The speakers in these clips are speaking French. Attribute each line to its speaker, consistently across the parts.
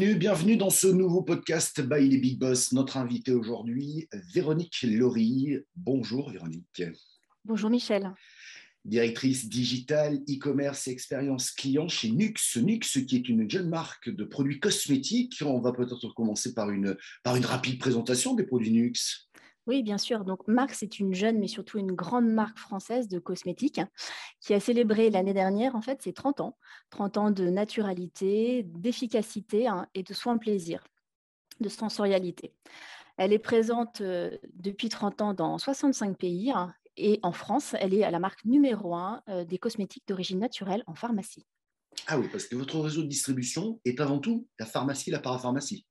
Speaker 1: Bienvenue, bienvenue dans ce nouveau podcast by les Big Boss. Notre invité aujourd'hui, Véronique Laurie. Bonjour Véronique.
Speaker 2: Bonjour Michel.
Speaker 1: Directrice digitale, e-commerce et expérience client chez Nux. Nux, qui est une jeune marque de produits cosmétiques. On va peut-être commencer par une, par une rapide présentation des produits Nux.
Speaker 2: Oui, bien sûr. Donc, Marc, c'est une jeune, mais surtout une grande marque française de cosmétiques qui a célébré l'année dernière, en fait, ses 30 ans. 30 ans de naturalité, d'efficacité hein, et de soins plaisir, de sensorialité. Elle est présente euh, depuis 30 ans dans 65 pays hein, et en France, elle est à la marque numéro 1 euh, des cosmétiques d'origine naturelle en pharmacie.
Speaker 1: Ah oui, parce que votre réseau de distribution est avant tout la pharmacie, la parapharmacie.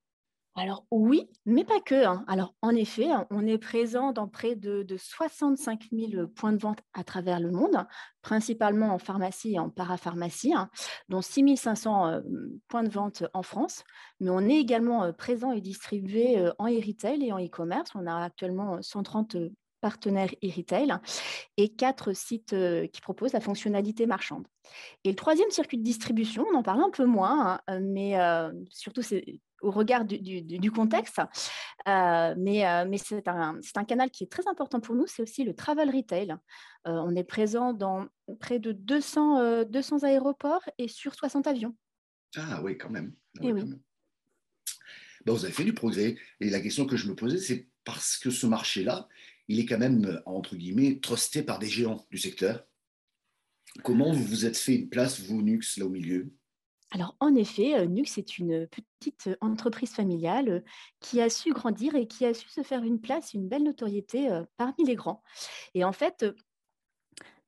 Speaker 2: Alors oui, mais pas que. Hein. Alors en effet, hein, on est présent dans près de, 65 000 points de vente à travers le monde, principalement en pharmacie et en parapharmacie, hein, dont 6 500 euh, points de vente en France. Mais on est également euh, présent et distribué euh, en e-retail et en e-commerce. On a actuellement 130 partenaires e-retail et quatre sites qui proposent la fonctionnalité marchande. Et le troisième circuit de distribution, on en parle un peu moins, mais surtout c'est au regard du, contexte. Euh, mais, euh, mais c'est un, un, canal qui est très important pour nous, c'est aussi le travel retail. Euh, on est présent dans près de 200, 200 aéroports et sur 60 avions.
Speaker 1: Ah oui, quand même. Ah
Speaker 2: oui,
Speaker 1: vous avez fait du progrès. Et la question que je me posais, c'est parce que ce marché-là, il est quand même, entre guillemets, trusté par des géants du secteur. Comment vous vous êtes fait une place, vous, Nux, là au milieu?
Speaker 2: Alors, en effet, euh, Nux est une petite entreprise familiale euh, qui a su grandir et qui a su se faire une place, une belle notoriété euh, parmi les grands. Et en fait,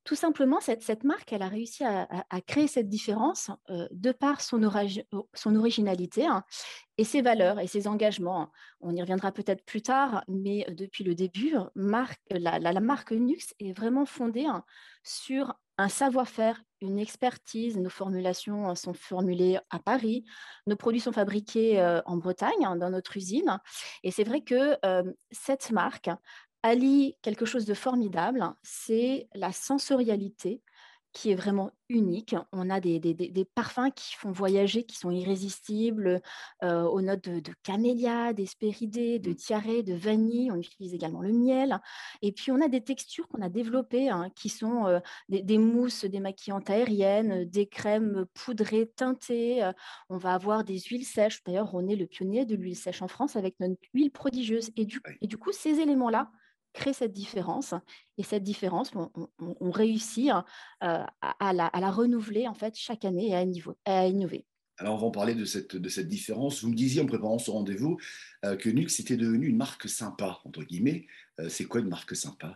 Speaker 2: tout simplement, cette, marque, elle a réussi à, créer cette différence de par son, son originalité hein, et ses valeurs et ses engagements. On y reviendra peut-être plus tard, mais depuis le début, la, marque Nux est vraiment fondée hein, sur un savoir-faire, une expertise. Nos formulations sont formulées à Paris. Nos produits sont fabriqués en Bretagne, hein, dans notre usine. Et c'est vrai que cette marque allie quelque chose de formidable, c'est la sensorialité qui est vraiment unique. On a des, parfums qui font voyager, qui sont irrésistibles, euh, aux notes de, camélia, d'espéridée, de tiare, de vanille. On utilise également le miel. Et puis, on a des textures qu'on a développées, hein, qui sont euh, des, mousses démaquillantes aériennes, des crèmes poudrées, teintées. on va avoir des huiles sèches. D'ailleurs, on est le pionnier de l'huile sèche en France avec notre huile prodigieuse. Et du, et du coup, ces éléments-là, crée cette différence. Et cette différence, on, réussit hein, euh, à, la, renouveler en fait chaque année et à, innover.
Speaker 1: Alors, on va en parler de cette, différence. Vous me disiez en préparant ce rendez-vous euh, que Nux était devenu une marque sympa, entre guillemets. Euh, c'est quoi une marque sympa?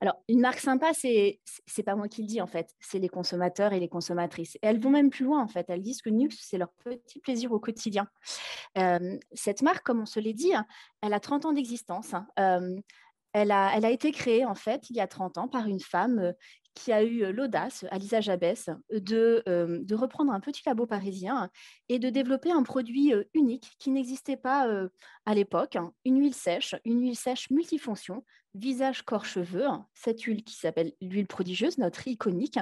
Speaker 2: Alors, une marque sympa, c'est n'est pas moi qui le dis en fait, c'est les consommateurs et les consommatrices. Et elles vont même plus loin en fait. Elles disent que Nux, c'est leur petit plaisir au quotidien. Euh, cette marque, comme on se l'est dit, elle a 30 ans d'existence. Hein. Euh, elle a, elle a, été créée en fait il y a 30 ans par une femme euh, qui a eu l'audace, Alisa Jabès, de, de, reprendre un petit labo parisien et de développer un produit unique qui n'existait pas à l'époque, hein. une huile sèche, une huile sèche multifonction, visage, corps, cheveux, hein. cette huile qui s'appelle l'huile prodigieuse, notre iconique,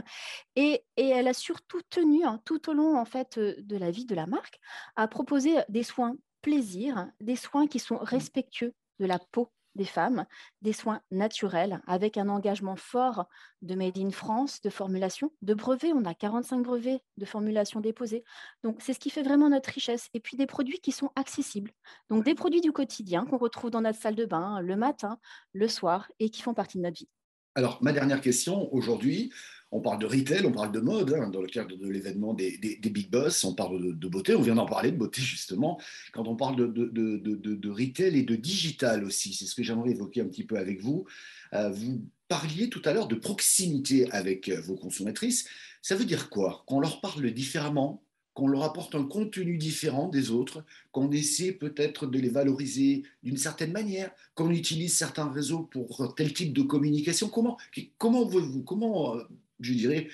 Speaker 2: et, et, elle a surtout tenu hein, tout au long en fait de la vie de la marque à proposer des soins plaisir, des soins qui sont respectueux de la peau des femmes, des soins naturels avec un engagement fort de Made in France, de formulation, de brevets. On a 45 brevets de formulation déposés. Donc, c'est ce qui fait vraiment notre richesse. Et puis, des produits qui sont accessibles. Donc, des produits du quotidien qu'on retrouve dans notre salle de bain le matin, le soir et qui font partie de notre vie.
Speaker 1: Alors, ma dernière question aujourd'hui, on parle de retail, on parle de mode, hein, dans le cadre de l'événement des, Big Boss, on parle de, beauté, on vient d'en parler de beauté justement, quand on parle de, retail et de digital aussi, c'est ce que j'aimerais évoquer un petit peu avec vous. Euh, vous parliez tout à l'heure de proximité avec euh, vos consommatrices, ça veut dire quoi? Qu'on leur parle différemment? Qu'on leur apporte un contenu différent des autres, qu'on essaie peut-être de les valoriser d'une certaine manière, qu'on utilise certains réseaux pour tel type de communication? Comment, comment, vous, comment euh, je dirais,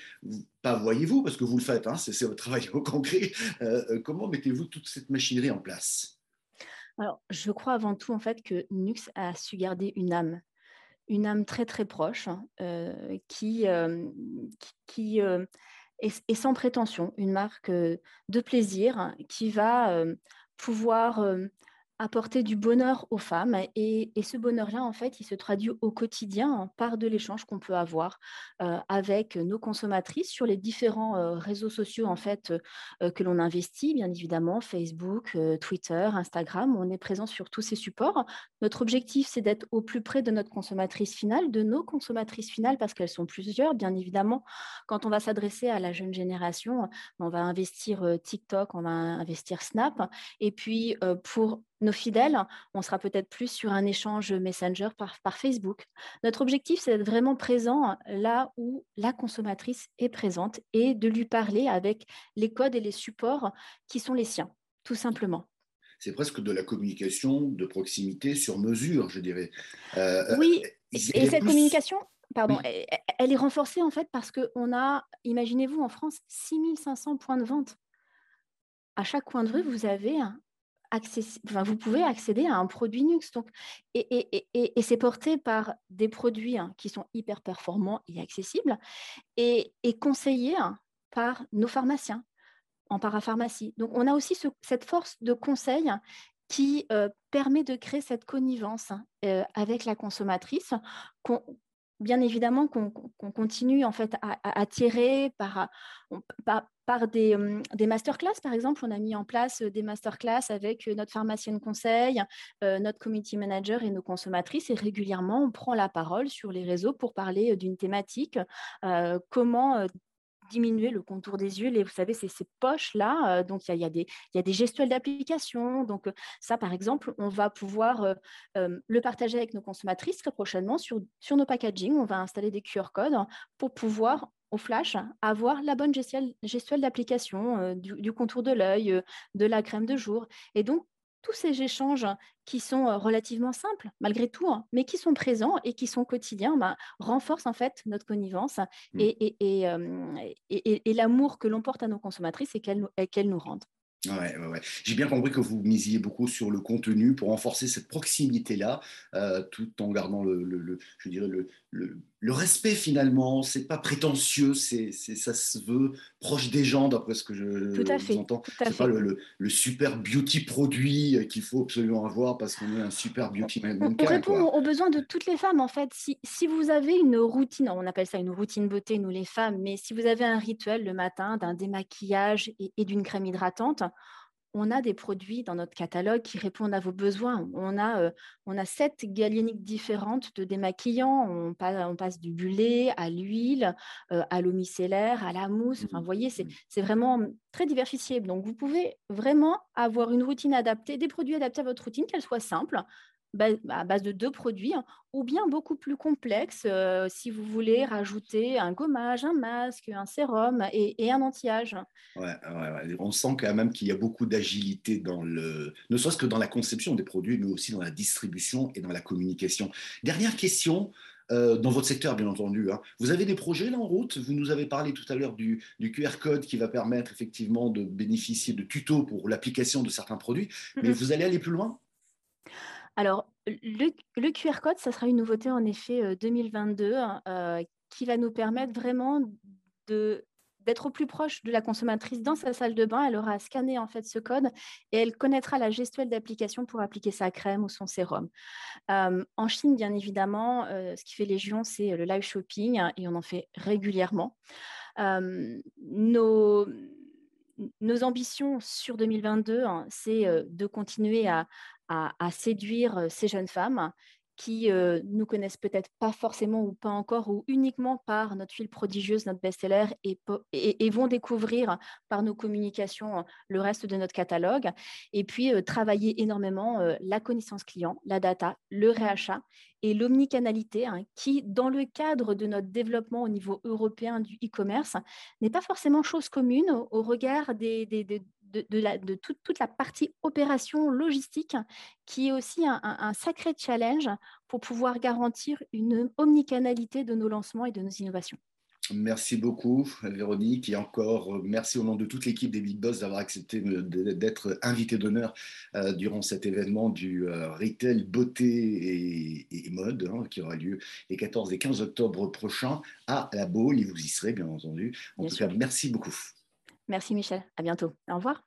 Speaker 1: pas voyez-vous, parce que vous le faites, hein, c'est votre travail au concret, euh, euh, comment mettez-vous toute cette machinerie en place?
Speaker 2: Alors, je crois avant tout, en fait, que Nux a su garder une âme, une âme très, très proche, hein, qui, qui, et, sans prétention, une marque de plaisir qui va pouvoir apporter du bonheur aux femmes. Et, ce bonheur-là, en fait, il se traduit au quotidien par de l'échange qu'on peut avoir euh, avec nos consommatrices sur les différents euh, réseaux sociaux, en fait, euh, que l'on investit, bien évidemment, Facebook, Twitter, Instagram. On est présent sur tous ces supports. Notre objectif, c'est d'être au plus près de notre consommatrice finale, de nos consommatrices finales, parce qu'elles sont plusieurs, bien évidemment. Quand on va s'adresser à la jeune génération, on va investir TikTok, on va investir Snap. Et puis, pour nos fidèles, on sera peut-être plus sur un échange Messenger par, Facebook. Notre objectif, c'est d'être vraiment présent là où la consommatrice est présente et de lui parler avec les codes et les supports qui sont les siens, tout simplement
Speaker 1: c'est presque de la communication de proximité sur mesure, je dirais.
Speaker 2: Euh, oui, et cette communication, pardon, elle, est renforcée en fait parce qu'on a, imaginez-vous, en France, 6500 points de vente. À chaque coin de rue, vous avez un, vous pouvez accéder à un produit Nux. Donc, et, c'est porté par des produits hein, qui sont hyper performants et accessibles et, conseillés hein, par nos pharmaciens en parapharmacie. Donc, on a aussi cette force de conseil qui euh, permet de créer cette connivence euh, avec la consommatrice bien évidemment qu'on continue en fait à, attirer par, par, des, hum, des, masterclass. Par exemple, on a mis en place des masterclass avec notre pharmacienne conseil, euh, notre community manager et nos consommatrices. Et régulièrement, on prend la parole sur les réseaux pour parler d'une thématique, euh, comment euh, diminuer le contour des yeux. Et vous savez, c'est ces poches-là. Euh, donc, il y, a, des, gestuels d'application. Donc, euh, ça, par exemple, on va pouvoir euh, le partager avec nos consommatrices très prochainement sur, nos packaging. On va installer des QR codes pour pouvoir au flash, avoir la bonne gestuelle, d'application du, du, contour de l'œil, de la crème de jour. Et donc, tous ces échanges qui sont relativement simples malgré tout, hein, mais qui sont présents et qui sont quotidiens, bah, renforcent en fait notre connivence mmh. et, et, l'amour que l'on porte à nos consommatrices et qu'elles nous rendent.
Speaker 1: Ouais, ouais, J'ai bien compris que vous misiez beaucoup sur le contenu pour renforcer cette proximité-là, euh, tout en gardant le, je dirais le, le, respect finalement. C'est pas prétentieux, c'est, ça se veut proche des gens, d'après ce que je
Speaker 2: tout à fait,
Speaker 1: entends. C'est pas le, super beauty produit qu'il faut absolument avoir parce qu'on est un super beauty
Speaker 2: mannequin. On répond aux besoins de toutes les femmes en fait. Si, si vous avez une routine, on appelle ça une routine beauté, nous les femmes, mais si vous avez un rituel le matin d'un démaquillage et d'une crème hydratante, on a des produits dans notre catalogue qui répondent à vos besoins. On a, euh, on a sept galéniques différentes de démaquillants. On, on passe du bullet à l'huile, euh, à l'eau micellaire, à la mousse. Enfin, vous voyez, c'est mmh. vraiment très diversifié. Donc, vous pouvez vraiment avoir une routine adaptée, des produits adaptés à votre routine, qu'elle soit simple, à base de deux produits, hein, ou bien beaucoup plus complexe euh, si vous voulez rajouter un gommage, un masque, un sérum et, un anti-âge.
Speaker 1: Ouais, on sent quand même qu'il y a beaucoup d'agilité dans le, ne serait-ce que dans la conception des produits, mais aussi dans la distribution et dans la communication. Dernière question. Euh, dans votre secteur, bien entendu. Hein. Vous avez des projets là en route? Vous nous avez parlé tout à l'heure du, du, QR code qui va permettre effectivement de bénéficier de tutos pour l'application de certains produits, mais vous allez aller plus loin?
Speaker 2: Alors, le, QR code, ça sera une nouveauté en effet 2022 hein, euh, qui va nous permettre vraiment d'être au plus proche de la consommatrice dans sa salle de bain. Elle aura à scanner en fait ce code et elle connaîtra la gestuelle d'application pour appliquer sa crème ou son sérum. Euh, en Chine, bien évidemment, euh, ce qui fait légion, c'est le live shopping et on en fait régulièrement. nos nos ambitions sur 2022, hein, c'est de continuer à, à, séduire ces jeunes femmes qui nous connaissent peut-être pas forcément ou pas encore ou uniquement par notre file prodigieuse, notre best-seller et, vont découvrir par nos communications le reste de notre catalogue. Et puis travailler énormément la connaissance client, la data, le réachat et l'omnicanalité hein, qui, dans le cadre de notre développement au niveau européen du e-commerce, n'est pas forcément chose commune au, regard des, de, toute, la partie opération logistique, qui est aussi un, sacré challenge pour pouvoir garantir une omnicanalité de nos lancements et de nos innovations.
Speaker 1: Merci beaucoup, Véronique. Et encore, euh, merci au nom de toute l'équipe des Big Boss d'avoir accepté d'être invité d'honneur euh, durant cet événement du euh, retail beauté et, mode hein, qui aura lieu les 14 et 15 octobre prochains à la Baule. Et vous y serez, bien entendu. En tout cas, merci beaucoup.
Speaker 2: Merci, Michel. À bientôt. Au revoir.